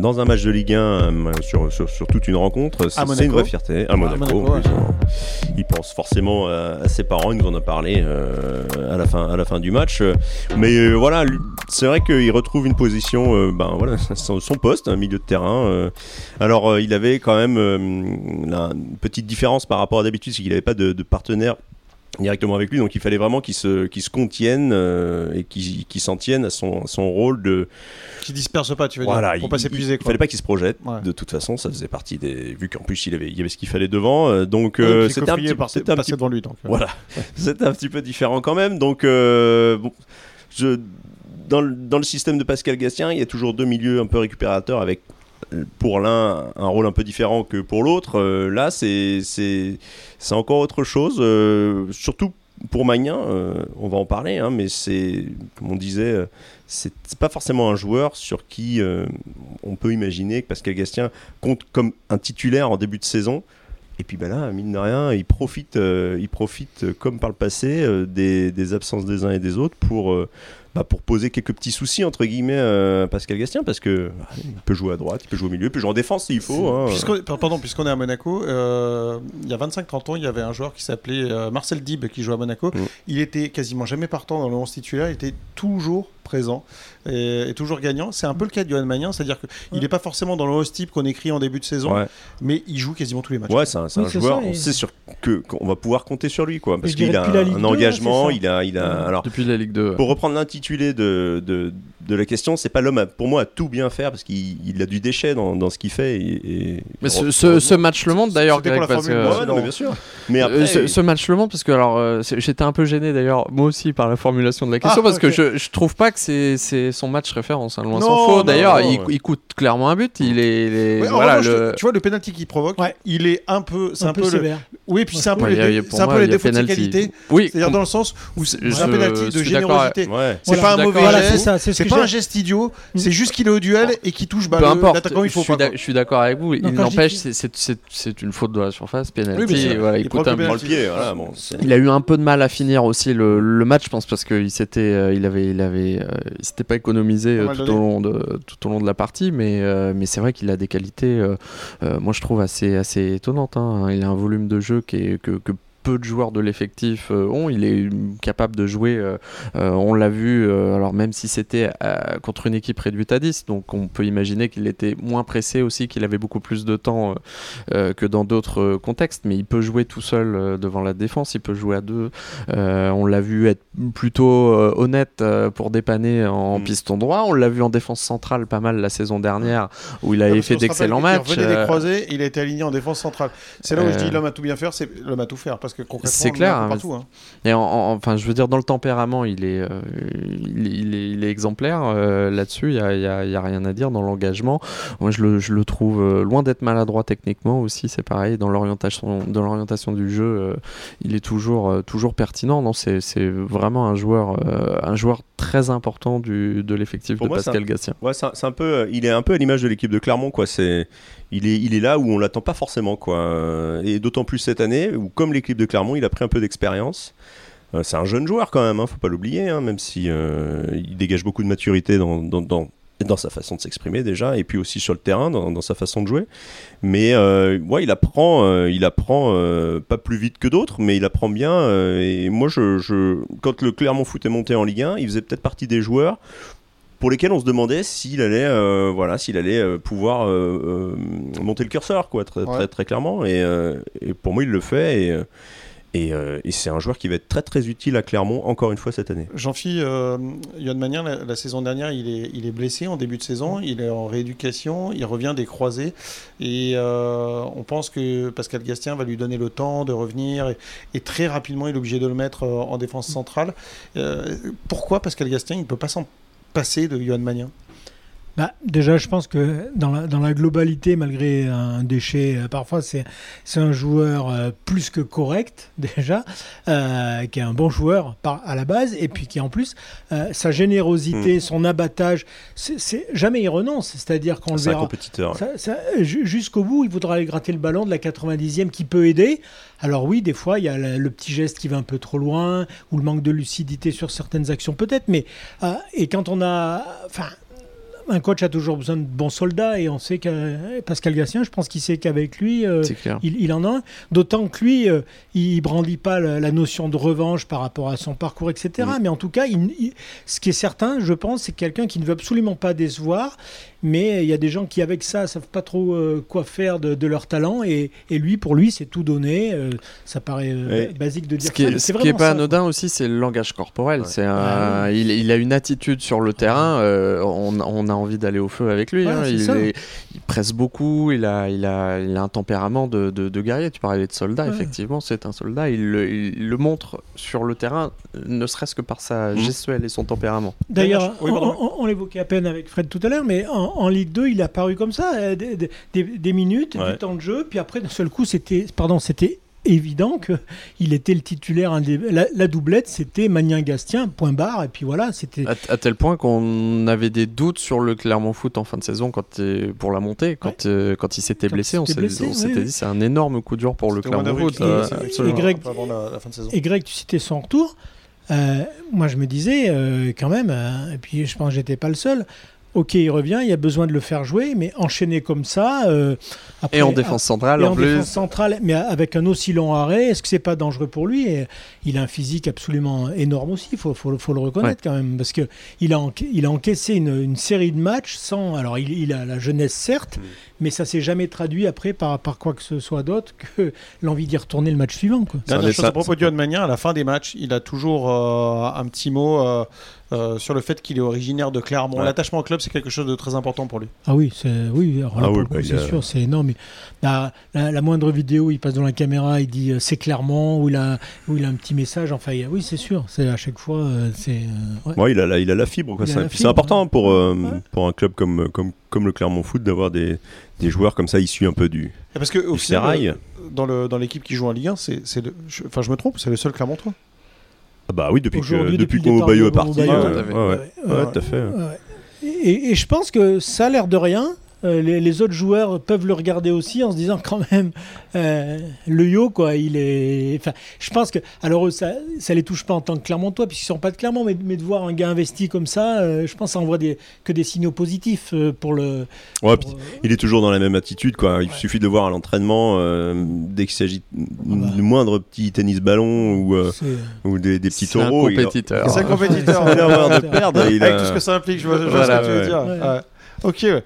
dans un match de Ligue 1 euh, sur, sur, sur toute une rencontre, contre, c'est À Monaco. une vraie fierté. À Monaco, Monaco, en plus, ouais. hein. il pense forcément à, à ses parents, il nous en a parlé à, la fin, à la fin du match. Mais voilà, c'est vrai qu'il retrouve une position, ben voilà, son, son poste, un milieu de terrain. Alors, il avait quand même la- une petite différence par rapport à d'habitude, c'est qu'il pas de, de partenaire directement avec lui, donc il fallait vraiment qu'il se, qu'il se contienne euh, et qu'il qu'il s'en tienne à son, son rôle de, Qui disperse pas, tu veux voilà, dire, pour il- pas s'épuiser. Il, fallait pas qu'il se projette. Ouais. De toute façon, ça faisait partie des. Vu qu'en plus il avait, il y avait ce qu'il fallait devant, euh, donc euh, c'était un petit, par- un petit, devant lui. Donc, voilà, c'était un petit peu différent quand même. Donc bon, je, dans, le, dans le système de Pascal Gastien, il y a toujours deux milieux un peu récupérateurs avec pour l'un un rôle un peu différent que pour l'autre. Euh, là, c'est encore autre chose, euh, surtout pour Magnin. euh, on va en parler, hein, mais c'est comme on disait. c'est pas forcément un joueur sur qui on peut imaginer que Pascal Gastien compte comme un titulaire en début de saison. Et puis ben là, mine de rien, il profite, il profite comme par le passé des, des absences des uns et des autres pour, bah, pour poser quelques petits soucis entre guillemets euh, Pascal Gastien parce que bah, il peut jouer à droite, il peut jouer au milieu, il peut jouer en défense s'il faut. hein. Pardon, puisqu'on est à Monaco, euh, il y a 25-30 ans, il y avait un joueur qui s'appelait euh, Marcel Dib qui jouait à Monaco. Mm. Il était quasiment jamais partant dans le 11 titulaire, il était toujours présent et toujours gagnant. C'est un peu le cas de Johan Magnin, c'est-à-dire qu'il n'est pas forcément dans le 11 type qu'on écrit en début de saison, Ouais, mais il joue quasiment tous les matchs. ouais c'est un, c'est Oui, un c'est joueur. ça, et- on sait sur que qu'on va pouvoir compter sur lui quoi, parce qu'il a un, Ligue un 2, engagement, il a, il a. Alors Depuis la Ligue 2. ouais. Pour reprendre l'intitulé de, de, de la question, c'est pas l'homme à- pour moi à tout bien faire parce qu'il il a du déchet dans, dans ce qu'il fait. Et, et- Mais ce, ce- ce match le montre d'ailleurs, C'était pour Greg, la parce Formule que. un. Ouais, non, mais bien sûr. Mais Euh, ce, ce match le montre parce que alors euh, j'étais un peu gêné d'ailleurs moi aussi par la formulation de la question Ah, parce que je, je trouve pas que c'est c'est son match référence hein, loin Non, s'en faut d'ailleurs il, ouais. il coûte clairement un but il est, il est- Ouais, en voilà revanche, le tu vois le penalty qu'il provoque, Ouais. il est un peu, c'est un, un, peu, peu, le, sévère. oui, puis c'est un peu Ouais, les, c'est un moi, peu les défauts de qualités. oui C'est-à-dire dans le sens où c'est un penalty de générosité. C'est pas un mauvais geste. c'est pas un geste idiot, c'est juste qu'il est au duel et qu'il touche bah, peu le- importe, l'attaquant, il je faut je suis d'accord avec vous. Il n'empêche, c'est- une faute de la surface, penalty. Il coûte un a eu un peu de mal à finir aussi le, match, je pense, parce qu'il s'était, euh, il avait, il avait, s'était pas économisé euh, tout au long de tout au long de la partie, mais euh, mais c'est vrai qu'il a des qualités, euh, euh, moi je trouve assez assez étonnantes. hein. Il a un volume de jeu qui est que, que peu de joueurs de l'effectif euh, ont. Il est capable de jouer, euh, euh, on l'a vu, alors même si c'était contre une équipe réduite à 10, donc on peut imaginer qu'il était moins pressé aussi, qu'il avait beaucoup plus de temps que dans d'autres contextes, mais il peut jouer tout seul devant la défense, il peut jouer à deux. On l'a vu être plutôt honnête pour dépanner en Mm. piston droit, on l'a vu en défense centrale pas mal la saison dernière, où il Ah, avait fait d'excellents matchs. Il revenait des croisés, il a été aligné en défense centrale. C'est là où je dis l'homme à tout bien faire, c'est l'homme à tout faire parce que concrètement, C'est clair, un hein, partout. hein. Et en- en- enfin, je veux dire, dans le tempérament, il est, euh, il, est- il est, il est exemplaire euh, là-dessus. Il n'y a, y a- il y a rien à dire dans l'engagement. Moi, je le, je le trouve euh, loin d'être maladroit techniquement aussi. C'est pareil dans l'orientation, dans l'orientation du jeu. euh, il est toujours, euh, toujours pertinent. Non, c'est, c'est vraiment un joueur, euh, un joueur très important du, de l'effectif Pour de moi, Pascal Gatien. Ouais, c'est un, c'est un peu, il est un peu à l'image de l'équipe de Clermont, quoi. C'est, il est, là où on l'attend pas forcément, quoi. Et d'autant plus cette année où, comme l'équipe de Clermont, il a pris un peu d'expérience. Euh, c'est un jeune joueur quand même, hein, faut pas l'oublier, hein, même si euh, il dégage beaucoup de maturité dans, sa façon de s'exprimer déjà, et puis aussi sur le terrain, dans, sa façon de jouer. Mais euh, ouais, il apprend, il apprend pas plus vite que d'autres, mais il apprend bien. et moi, je, quand le Clermont Foot est monté en Ligue 1, il faisait peut-être partie des joueurs pour lesquels on se demandait s'il allait, euh, voilà, s'il allait euh, pouvoir euh, monter le curseur, quoi, très, Ouais. très, très clairement. Et, et pour moi, il le fait. Et, et, euh, et c'est un joueur qui va être très très utile à Clermont encore une fois cette année. Jean-Phi, euh, Yann Magnin, la, la saison dernière, il est, il est blessé en début de saison, il est en rééducation, il revient des croisés, et euh, on pense que Pascal Gastien va lui donner le temps de revenir, et, et très rapidement, il est obligé de le mettre en défense centrale. Pourquoi Pascal Gastien, il ne peut pas s'en passer de Johan Magnin? Bah, déjà, je pense que dans la, dans la globalité, malgré un déchet, euh, parfois c'est un joueur euh, plus que correct déjà, euh, qui est un bon joueur par, à la base, et puis qui en plus, euh, sa générosité, son abattage, c'est jamais il renonce. C'est-à-dire qu'on le verra. Jusqu'au bout, il voudra aller gratter le ballon de la 90e qui peut aider. Alors oui, des fois, il y a le, le petit geste qui va un peu trop loin, ou le manque de lucidité sur certaines actions peut-être, mais... euh, et quand on a... Enfin, un coach a toujours besoin de bons soldats et on sait que Pascal Gassien, je pense qu'il sait qu'avec lui, euh, il, il en a un. D'autant que lui, euh, il brandit pas la, la notion de revanche par rapport à son parcours, etc. Mais en tout cas, il- il- ce qui est certain, je pense, c'est quelqu'un qui ne veut absolument pas décevoir. Mais il y a des gens qui, avec ça, savent pas trop euh, quoi faire de, de leur talent. Et, et lui, pour lui, c'est tout donné. Euh, ça paraît euh, basique de dire Ce qui ça, est, ce c'est qui est vraiment pas ça, anodin aussi, c'est le langage corporel. Ouais. C'est un- il, il a une attitude sur le terrain. euh, on, on a envie d'aller au feu avec lui. Ouais, hein. il, ça. est- il presse beaucoup. Il a, il a, il a un tempérament de, de- de guerrier. Tu parlais de soldat. Ouais. Effectivement, c'est un soldat. Il, le- il le montre sur le terrain, ne serait-ce que par sa Mhm. gestuelle et son tempérament. D'ailleurs, Oui, on, pardon. on- on l'évoquait à peine avec Fred tout à l'heure, mais en, en Ligue 2, il a paru comme ça, euh, des, des- des- des minutes, Ouais. du temps de jeu, puis après, d'un seul coup, c'était, pardon, c'était évident qu'il était le titulaire. la, la doublette, c'était Magnin-Gastien, point barre, et puis voilà, c'était. À, à tel point qu'on avait des doutes sur le Clermont Foot en fin de saison quand, euh, pour la montée. Quand, euh, quand il s'était Quand blessé, on s'était s'est- blessé, on s'était oui, oui. dit c'est un énorme coup dur pour le Clermont Foot. euh, Et Greg-. Et tu citais son retour. Euh, moi, je me disais, euh, quand même, euh, et puis je pense que j'étais pas le seul. Ok, il revient, il y a besoin de le faire jouer, mais enchaîner comme ça. euh, après- Et en défense centrale, Et en en plus. défense centrale, mais avec un aussi long arrêt, est-ce que c'est pas dangereux pour lui? Et Il a un physique absolument énorme aussi, il faut, faut, faut le reconnaître quand même, parce que il a, enca- il a encaissé une, une série de matchs sans. Alors, il, il a la jeunesse certes, Mm. mais ça s'est jamais traduit après par, par quoi que ce soit d'autre que l'envie d'y retourner le match suivant. Quoi. Dernière chose à ça- propos de à la fin des matchs, il a toujours euh, un petit mot euh, euh, sur le fait qu'il est originaire de Clermont. Ouais. L'attachement au club, c'est quelque chose de très important pour lui. Ah oui, c'est oui, Ah pour oui, bah, a- sûr, c'est énorme. La, la- la moindre vidéo, il passe dans la caméra, il dit euh, c'est clairement, ou il a, ou il a un petit message. Enfin, a- oui, c'est sûr. C'est à chaque fois, euh, c'est. euh, ouais. Ouais, il a la, il a la fibre. quoi. C'est important pour, euh, Ouais. pour un club comme, comme, comme le Clermont Foot d'avoir des, des joueurs comme ça issus un peu du, Et Parce que au du euh, dans le dans l'équipe qui joue en Ligue 1, c'est c'est le- je- enfin je me trompe, c'est le seul Clermontois. Ah bah oui, depuis que depuis Bayo est parti. Ouais, ouais, ouais. Ouais, ouais. tout à fait. Ouais. Et, et je pense que ça a l'air de rien. Euh, les, les autres joueurs peuvent le regarder aussi en se disant quand même euh, le yo quoi il est enfin je pense que alors ça ça les touche pas en tant que Clermontois puisqu'ils sont pas de Clermont mais, mais de voir un gars investi comme ça euh, je pense que ça envoie des, que des signaux positifs euh, pour le Ouais, pour, puis euh, il est toujours dans la même attitude. Quoi. Il Ouais. suffit de voir à l'entraînement, euh, dès qu'il s'agit Ah bah. du moindre petit tennis ballon ou, euh, c'est- ou des, des petits C'est un taureaux. il a- compétiteur. C'est un compétiteur. il a avoir de perdre. il Avec tout ce que ça implique, je vois, je vois Voilà, ce que tu veux ouais. dire. Ok, ouais.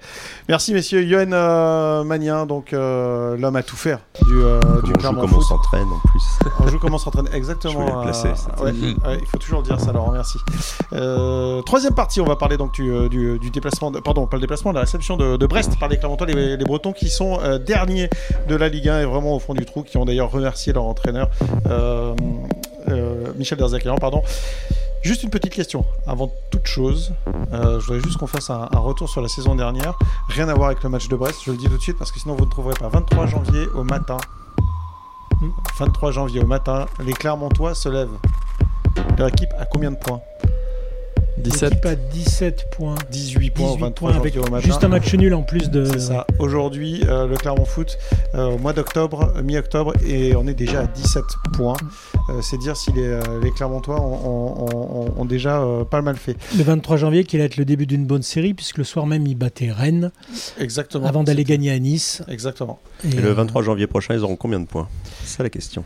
merci messieurs. Yoann euh, Magnin, donc euh, l'homme à tout faire du, euh, du on joue, comment on s'entraîne en plus. On joue comment on s'entraîne exactement. Je placer, euh, c'était- ouais, ouais, il faut toujours le dire ça, Laurent, merci. Euh, troisième partie, on va parler donc du, du, du déplacement, de- pardon, pas le déplacement, de la réception de, de Brest par les Clermontois, les, les Bretons qui sont derniers de la Ligue 1 et vraiment au fond du trou, qui ont d'ailleurs remercié leur entraîneur, Michel Derzakarian, pardon. Juste une petite question, avant toute chose, euh, je voudrais juste qu'on fasse un, retour sur la saison dernière. Rien à voir avec le match de Brest, je le dis tout de suite parce que sinon vous ne trouverez pas. 23 janvier au matin, 23 janvier au matin, les Clermontois se lèvent. Leur équipe a combien de points? 17. l'équipe a 17 points 18 points au 18 23 points avec janvier au matin. juste un match nul en plus de C'est ça. Aujourd'hui, euh, le Clermont Foot, euh, au mois d'octobre, euh, mi-octobre, et on est déjà à 17 points. Euh, c'est dire si les, les Clermontois ont, ont- ont- ont déjà euh, pas mal fait. le 23 janvier qui allait être le début d'une bonne série puisque le soir même ils battaient Rennes Exactement. avant d'aller gagner à Nice Exactement. Et le euh, 23 janvier prochain, ils auront combien de points? C'est ça la question.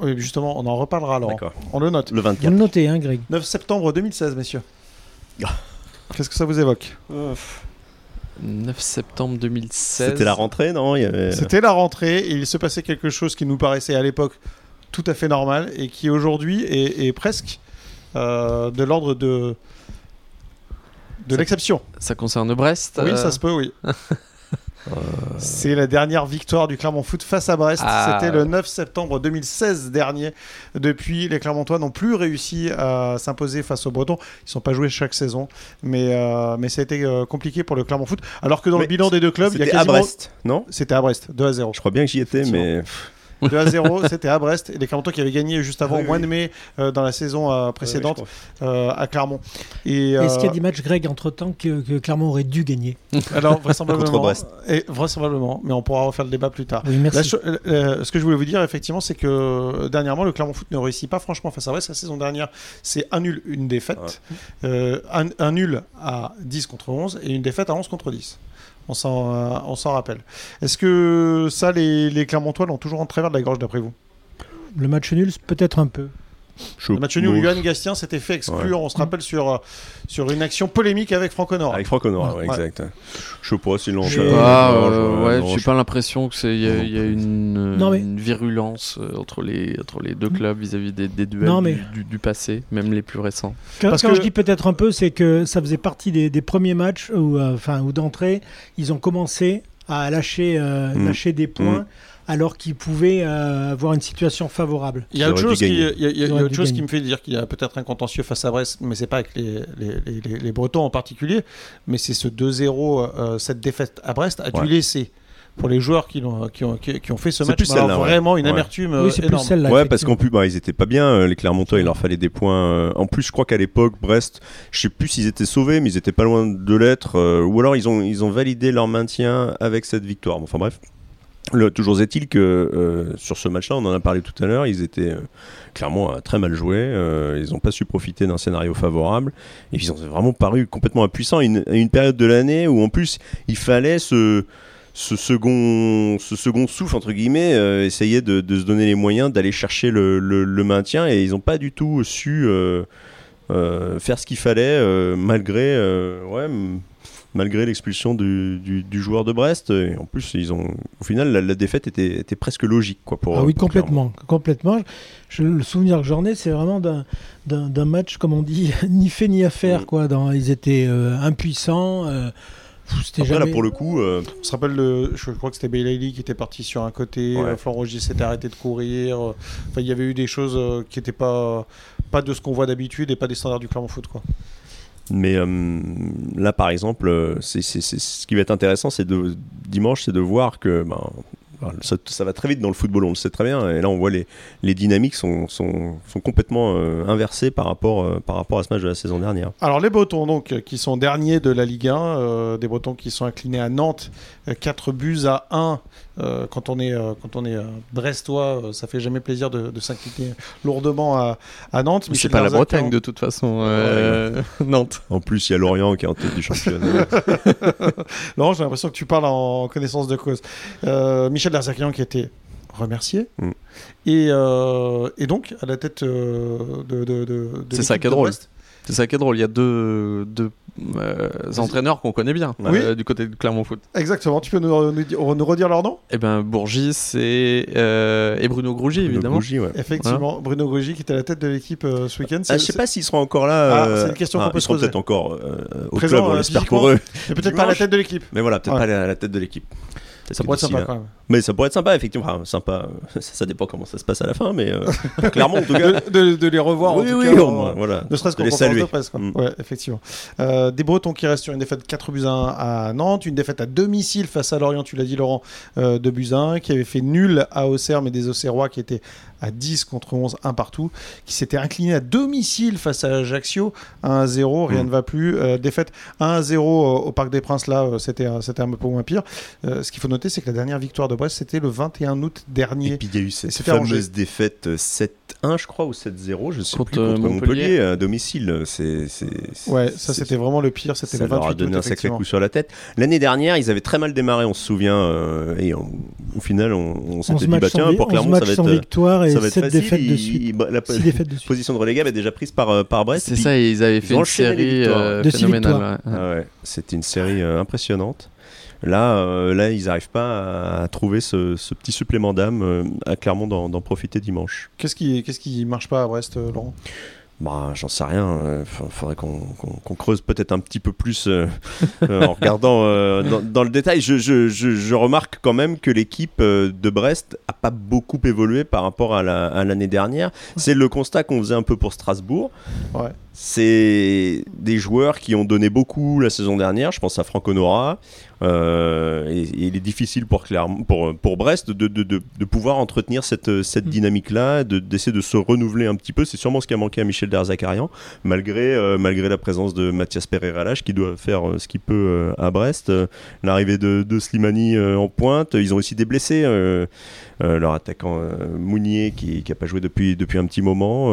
Oui, justement, on en reparlera alors. D'accord. On le note. Le Vous 24. le notez, hein, Greg? 9 septembre 2016, messieurs. Qu'est-ce que ça vous évoque 9 septembre 2016. C'était la rentrée, non avait- C'était la rentrée et il se passait quelque chose qui nous paraissait à l'époque tout à fait normal et qui aujourd'hui est, est presque euh, de l'ordre de, de Ça- l'exception. Ça concerne Brest. Oui, euh, ça se peut, oui. C'est la dernière victoire du Clermont Foot face à Brest. Ah. C'était le 9 septembre 2016 dernier. Depuis, les Clermontois n'ont plus réussi à s'imposer face aux Bretons. Ils ne sont pas joués chaque saison, mais, euh, mais ça a été euh, compliqué pour le Clermont Foot. Alors que dans Mais le bilan des deux clubs, il y a C'était à quasiment... Brest, non? C'était à Brest, 2 à 0. Je crois bien que j'y étais, mais 2 à 0, c'était à Brest. Et les Clermontois qui avaient gagné juste avant, Ah au oui, mois oui. de mai, euh, dans la saison euh, précédente, je crois. euh, à Clermont. Et, Est-ce qu'il y a des matchs, Greg, entre-temps, que, que Clermont aurait dû gagner? Alors, vraisemblablement. Contre Brest. Et, vraisemblablement, mais on pourra refaire le débat plus tard. Oui, merci. ce que je voulais vous dire, effectivement, c'est que dernièrement, le Clermont Foot ne réussit pas franchement face à Brest. La saison dernière, c'est un nul, une défaite. Euh, un, un nul à 10 contre 11 et une défaite à 11 contre 10. On s'en, euh, on s'en rappelle. Est-ce que ça, les, les Clermontois l'ont toujours en travers de la gorge, d'après vous? Le match nul, peut-être un peu. Le match nul Johan Gastien s'était fait exclure, on se rappelle, sur, euh, sur une action polémique avec Franck Honora. Avec Franck ouais, Ouais. exact. Je sais pas Je- fait. Ah, Non, euh, je- je- pas l'impression que c'est il y, y a une, euh, Non, mais- une virulence euh, entre les entre les deux clubs vis-à-vis des, des duels Non, mais- du, du- du passé, même les plus récents. Quand, Parce quand que- je dis peut-être un peu, c'est que ça faisait partie des, des premiers matchs où, euh, d'entrée, ils ont commencé à lâcher, euh, Mm. lâcher des points alors qu'ils pouvaient euh, avoir une situation favorable. Il y a autre chose, dû qui, il y a- gagner. il y a- il y a Ils auraient autre dû chose qui gagner. me fait dire qu'il y a peut-être un contentieux face à Brest, mais c'est pas avec les, les, les- les- les Bretons en particulier, mais c'est ce 2-0, euh, cette défaite à Brest a dû Ouais. laisser pour les joueurs qui, ont, qui, qui ont fait ce C'est match plus alors ouais. vraiment une Ouais. amertume euh, oui, c'est plus énorme. celle-là. Ouais, parce qu'en plus, bah, ils étaient pas bien, euh, les Clermontois, il leur fallait des points. En plus, je crois qu'à l'époque, Brest, je sais plus s'ils étaient sauvés, mais ils étaient pas loin de l'être. euh, Ou alors, ils ont, ils ont validé leur maintien avec cette victoire. Bon, Enfin bref. Toujours est-il que euh, sur ce match-là, on en a parlé tout à l'heure, ils étaient euh, clairement euh, très mal joués. ils n'ont pas su profiter d'un scénario favorable. Et ils ont vraiment paru complètement impuissants à une, période de l'année où, en plus, il fallait ce, second, ce souffle, entre guillemets, euh, essayer de, se donner les moyens d'aller chercher le, maintien. Et ils n'ont pas du tout su faire ce qu'il fallait, malgré, malgré l'expulsion du, du- du joueur de Brest. Et en plus, ils ont, au final, la, la défaite était, était presque logique. Quoi, pour, Ah oui, pour Clermont. complètement, complètement. Je, le souvenir que j'en ai, c'est vraiment d'un- match, comme on dit, ni fait ni à faire. Mm. Quoi, dans, ils étaient euh, impuissants. euh, Après, jamais. là, pour le coup, euh, On se rappelle, le, je crois que c'était Bailey qui était parti sur un côté, Ouais. euh, Florent Rogier s'était arrêté de courir. euh, Enfin, il y avait eu des choses euh, qui n'étaient pas, pas de ce qu'on voit d'habitude et pas des standards du Clermont Foot. Quoi. Mais euh, là, par exemple, euh, c'est, ce qui va être intéressant, c'est dimanche, c'est de voir que ben, ça, va très vite dans le football, on le sait très bien. Et là, on voit les, dynamiques sont, complètement euh, inversées par rapport, à ce match de la saison dernière. Alors les Bretons donc qui sont derniers de la Ligue 1, euh, des Bretons qui sont inclinés à Nantes, 4 buts à 1. Euh, quand on est euh, quand on est euh, brestois, euh, ça fait jamais plaisir de, de s'incliner lourdement à, à Nantes. Mais C'est pas la Bretagne de toute façon, euh, Nantes. En plus, il y a Lorient qui est en tête du championnat. Laurent, j'ai l'impression que tu parles en connaissance de cause. Euh, Michel Darzakian qui a été remercié Mm. et, euh, et donc à la tête euh, de, de, de- de C'est ça qui est drôle. Brest. C'est ça qui est drôle. Il y a deux, deux euh, entraîneurs qu'on connaît bien Oui. euh, du côté de Clermont Foot. Exactement. Tu peux nous, nous, dire- nous redire leur nom? Eh ben Bourgis et, euh, et Bruno Grougy, Bruno évidemment. Ouais. Effectivement, Bruno Grugy qui était à la tête de l'équipe euh, ce week-end. Ah, je sais pas s'ils seront encore là. Ah, c'est une question qu'on peut ils se seront poser. peut-être encore euh, au Présent, club, on euh, l'espère pour eux. c'est peut-être pas à la tête de l'équipe. Mais voilà, peut-être Ouais. pas à la tête de l'équipe. Ça pourrait être sympa quand même. Mais ça pourrait être sympa, effectivement. Enfin, sympa, ça, ça dépend comment ça se passe à la fin, mais euh, clairement, en tout cas. De, de- de les revoir oui, en tout oui, cas. au moins, voilà. Ne serait-ce De qu'en les conférence saluer. de presse. Quoi. Mm. Ouais, effectivement. Euh, des Bretons qui restent sur une défaite 4 buts à 1 à Nantes, une défaite à domicile face à Lorient, tu l'as dit Laurent, euh, de buts à 1, qui avait fait nul à Auxerre, mais des Auxerrois qui étaient à 10 contre 11, un partout, qui s'était incliné à domicile face à Ajaccio, 1 à 0, rien Mm. ne va plus. Euh, défaite 1 à 0 au Parc des Princes, là, euh, c'était un- c'était un peu moins pire. Euh, ce qu'il faut noter, c'est que la dernière victoire de Brest, c'était le 21 août Et dernier. puis il y a eu cette fameuse défaite euh, 7-1, je crois, ou 7-0, je sais Contre, plus, contre euh, Montpellier, Montpellier. à domicile. C'est, c'est, c'est- Ouais, ça c'était vraiment le pire, c'était ça le leur 28 a donné août, un sacré coup sur la tête. L'année dernière, ils avaient très mal démarré, on se souvient, euh, et on- au final, on, on s'était 11 dit, bah tiens, pour 11 Clermont, ça va être, euh, victoire et ça va être 7 facile. défaites de suite. il- bah, la 6 défaites de suite. position de relégable est déjà prise par, euh, par Brest. C'est ça, ils avaient fait une série euh, phénoménale. c'était une série euh, impressionnante. Là, euh, là, ils n'arrivent pas à trouver ce, ce petit supplément d'âme euh, à Clermont d'en, profiter dimanche. Qu'est-ce qui, qu'est-ce qui marche pas à Brest, euh, Laurent? Bah, j'en sais rien. Il faudrait qu'on, creuse peut-être un petit peu plus euh, euh, en regardant dans, dans le détail. Je, je- je- je remarque quand même que l'équipe de Brest a pas beaucoup évolué par rapport à, la- à l'année dernière. C'est le constat qu'on faisait un peu pour Strasbourg. Ouais. C'est des joueurs qui ont donné beaucoup la saison dernière. Je pense à Franck Honora. Euh, et, et il est difficile pour, Clermont- pour, pour Brest de, de, de, de pouvoir entretenir cette, cette Mm. dynamique-là, de- d'essayer de, se renouveler un petit peu. C'est sûrement ce qui a manqué à Michel Derzakarian, malgré, euh, malgré la présence de Mathias Pereira-Lage qui doit faire euh, ce qu'il peut euh, à Brest. Euh, L'arrivée de, de Slimani euh, en pointe. Ils ont aussi des blessés. euh, euh, leur attaquant euh, Mounier qui n'a pas joué depuis, depuis un petit moment.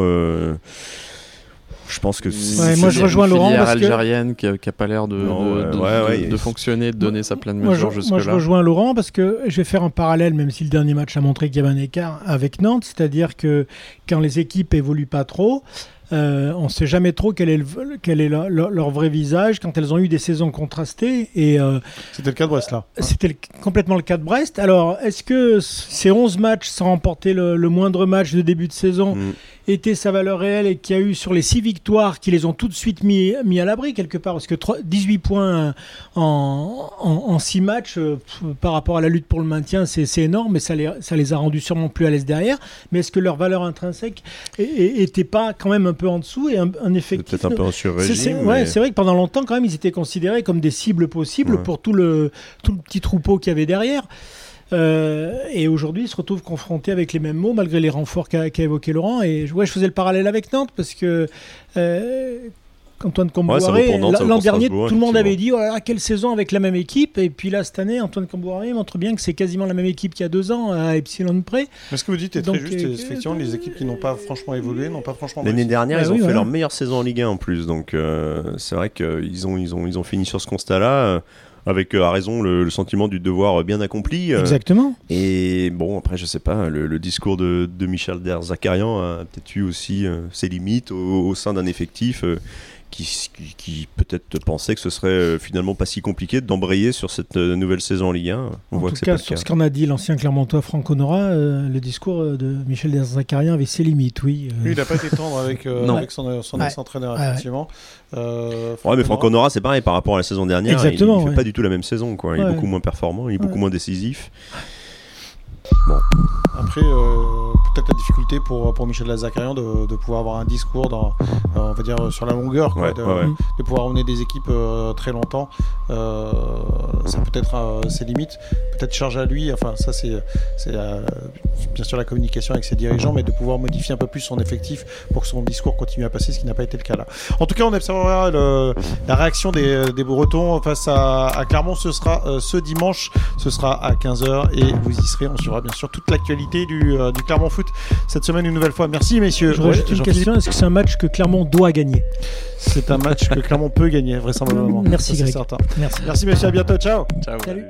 Euh, je pense que c'est- Ouais, moi, je Une rejoins Laurent filière parce algérienne qui, a, qui a pas l'air de, Non, de, ouais, de- ouais, ouais, de- il- de fonctionner, de donner sa pleine Moi, je, mesure moi, je jusque-là. rejoins Laurent parce que je vais faire un parallèle, même si le dernier match a montré qu'il y avait un écart avec Nantes, c'est-à-dire que quand les équipes évoluent pas trop, euh, on ne sait jamais trop quel est, le- quel est leur, leur- leur vrai visage quand elles ont eu des saisons contrastées. Et euh, C'était le cas de Brest là. c'était le- complètement le cas de Brest. Alors, est-ce que ces 11 matchs sans remporter le, le moindre match de début de saison Mm. Était sa valeur réelle et qu'il y a eu sur les 6 victoires qui les ont tout de suite mis, mis à l'abri quelque part Parce que trois- 18 points en, en, 6 matchs euh, par rapport à la lutte pour le maintien, c'est énorme, mais ça les, ça les a rendus sûrement plus à l'aise derrière. Mais est-ce que leur valeur intrinsèque n'était pas quand même un peu en dessous et un, un effectif peut-être un peu c'est- sur-régime. c'est mais- ouais, c'est vrai que pendant longtemps, quand même, ils étaient considérés comme des cibles possibles Ouais. pour tout le, tout le petit troupeau qu'il y avait derrière. Euh, et aujourd'hui, ils se retrouvent confrontés avec les mêmes mots, malgré les renforts qu'a qu'a évoqué Laurent. Et ouais, je faisais le parallèle avec Nantes, parce que euh, Antoine Ouais, vaut l'an dernier, tout le monde avait dit oh là là, quelle saison avec la même équipe. Et puis là, cette année, Antoine Comboiré montre bien que c'est quasiment la même équipe qu'il y a deux ans, à Epsilon près. Mais ce que vous dites est Donc, très juste. euh, effectivement, les équipes qui n'ont pas franchement évolué n'ont pas franchement. L'année dernière, Bah ils ont oui, fait voilà. leur meilleure saison en Ligue 1 en plus. Donc euh, c'est vrai qu'ils ont, ils ont, ils ont fini sur ce constat-là. Avec euh, à raison le, le sentiment du devoir bien accompli. euh, Exactement. et bon, après, je sais pas, le, le discours de, de Michel Derzakarian a peut-être eu aussi euh, ses limites au, au sein d'un effectif qui, qui, qui peut-être pensait que ce serait euh, finalement pas si compliqué d'embrayer sur cette euh, nouvelle saison en Ligue 1. On En voit tout que cas, pas sur cas. ce qu'en a dit l'ancien Clermontois Franck Honora, euh, le discours de Michel Derzakarian avait ses limites, oui. euh. Lui, il n'a pas été tendre avec, euh, son, son Ouais. ex-entraîneur, Ouais, ouais. effectivement. Euh, Ouais, mais Franck Honora, c'est pareil par rapport à la saison dernière. Exactement, il, il fait ouais. pas du tout la même saison. Quoi. Il est beaucoup moins performant, il est beaucoup moins décisif. Après, euh, peut-être la difficulté pour, pour Michel Lazzacarian de, de pouvoir avoir un discours dans, euh, on va dire, sur la longueur, quoi, Ouais, de, ouais, ouais. de pouvoir emmener des équipes euh, très longtemps. Euh, ça peut être euh, ses limites, peut-être charge à lui. Enfin, ça, c'est c'est, euh, bien sûr la communication avec ses dirigeants, mais de pouvoir modifier un peu plus son effectif pour que son discours continue à passer, ce qui n'a pas été le cas là. En tout cas, on observera le- la réaction des, des Bretons face à, à Clermont. Ce sera euh, ce dimanche, ce sera à 15h et vous y serez. On suivra bien sûr toute l'actualité du, euh, du Clermont Foot cette semaine une nouvelle fois. Merci messieurs. Je rajoute Ouais, une question est-ce que c'est un match que Clermont doit gagner? C'est un match que Clermont peut gagner vraisemblablement. Merci, Ça, c'est Greg. certain. Merci. Merci messieurs, à bientôt. Ciao. Ciao. Salut.